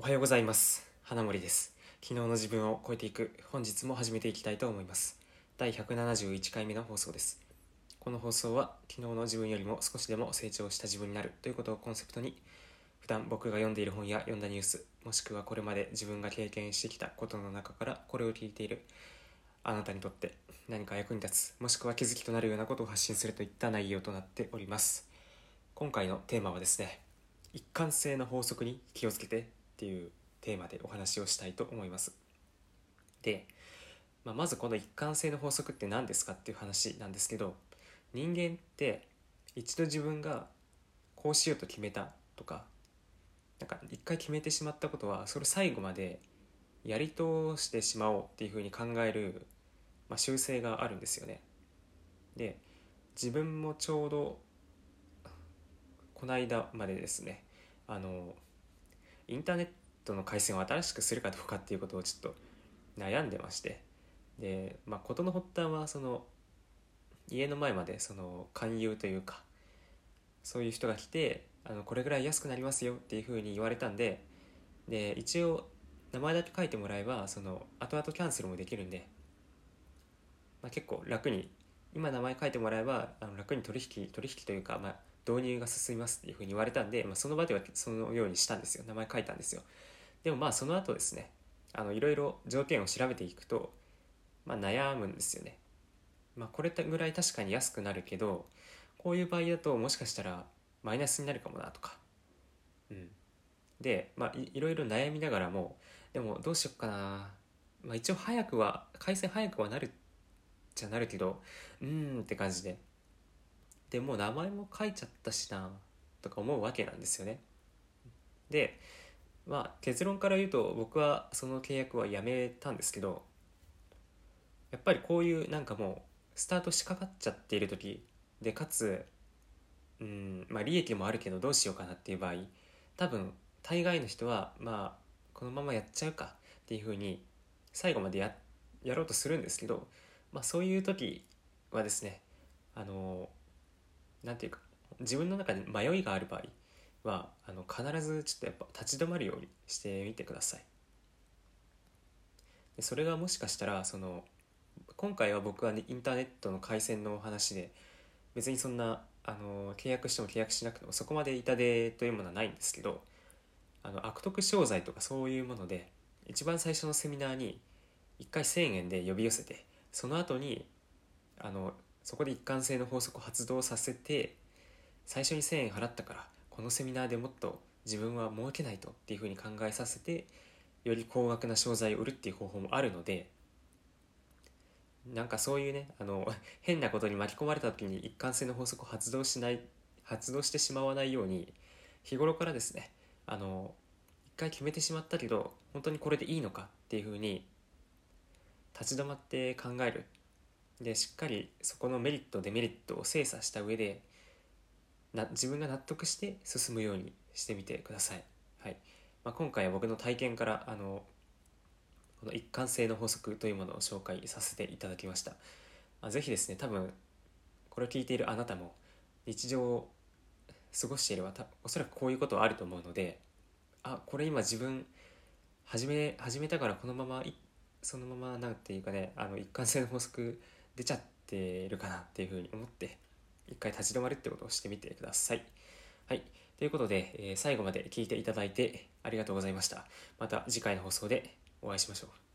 おはようございます。花森です。昨日の自分を超えていく本日も始めていきたいと思います。第171回目の放送です。この放送は昨日の自分よりも少しでも成長した自分になるということをコンセプトに普段僕が読んでいる本や読んだニュースもしくはこれまで自分が経験してきたことの中からこれを聞いているあなたにとって何か役に立つもしくは気づきとなるようなことを発信するといった内容となっております。今回のテーマはですね一貫性の法則に気をつけてっていうテーマでお話をしたいと思います。で、まあ、まずこの一貫性の法則って何ですかっていう話なんですけど人間って一度自分がこうしようと決めたとかなんか一回決めてしまったことはそれ最後までやり通してしまおうっていうふうに考える、まあ、習性があるんですよね。で自分もちょうどこの間までですねあのインターネットの回線を新しくするかどうかっていうことをちょっと悩んでまして。でまあ事の発端はその家の前までその勧誘というかそういう人が来てあのこれぐらい安くなりますよっていうふうに言われたんでで一応名前だけ書いてもらえばその後々キャンセルもできるんで、まあ、結構楽に今名前書いてもらえばあの楽に取引取引というか、まあ、導入が進みますっていうふうに言われたんで、まあ、その場ではそのようにしたんですよ。名前書いたんですよ。でもまあその後ですねあのいろいろ条件を調べていくと、まあ、悩むんですよね。まあこれぐらい確かに安くなるけどこういう場合だともしかしたらマイナスになるかもなとか。うん。でまあいいろいろ悩みながらもでもどうしよっかな。まあ一応早くは回線早くはなるじゃなるけどうーんって感じででもう名前も書いちゃったしなとか思うわけなんですよね。でまあ結論から言うと僕はその契約はやめたんですけどやっぱりこういうなんかもうスタートしかかっちゃっている時でかつうんまあ利益もあるけどどうしようかなっていう場合多分大概の人はまあこのままやっちゃうかっていうふうに最後までやろうとするんですけど、まあ、そういう時はですねあのなんていうか自分の中で迷いがある場合はあの必ずちょっとやっぱ立ち止まるようにしてみてください。でそれがもしかしたらその今回は僕は、ね、インターネットの回線のお話で別にそんなあの契約しても契約しなくてもそこまで痛手というものはないんですけどあの悪徳商材とかそういうもので一番最初のセミナーに1回1000円で呼び寄せてその後にあのそこで一貫性の法則を発動させて最初に1000円払ったからこのセミナーでもっと自分は儲けないとっていうふうに考えさせてより高額な商材を売るっていう方法もあるのでなんかそういうねあの 変なことに巻き込まれた時に一貫性の法則を発動しない発動してしまわないように日頃からですねあの一回決めてしまったけど本当にこれでいいのかっていうふうに立ち止まって考えるでしっかりそこのメリットデメリットを精査した上でな自分が納得して進むようにしてみてください、はい。まあ、今回は僕の体験からあのこの一貫性の法則というものを紹介させていただきました、まあ、ぜひですね多分これを聞いているあなたも日常を過ごしていればおそらくこういうことはあると思うのであこれ今自分始め始めたからこのままそのままなんていうかねあの一貫性の法則出ちゃってるかなっていうふうに思って一回立ち止まるってことをしてみてください。はい。ということで、えー、最後まで聞いていただいてありがとうございました。また次回の放送でお会いしましょう。